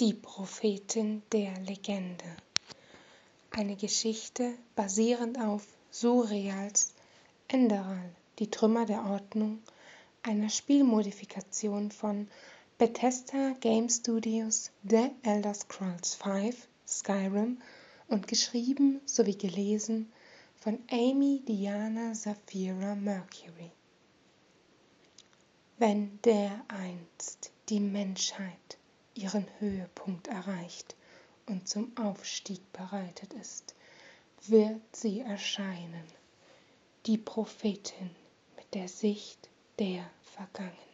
Die Prophetin der Legende. Eine Geschichte basierend auf Surreals Enderal, die Trümmer der Ordnung, einer Spielmodifikation von Bethesda Game Studios The Elder Scrolls V Skyrim und geschrieben sowie gelesen von Amy Diana Safira Mercury. Wenn dereinst die Menschheit ihren Höhepunkt erreicht und zum Aufstieg bereitet ist, wird sie erscheinen, die Prophetin mit der Sicht der Vergangenheit.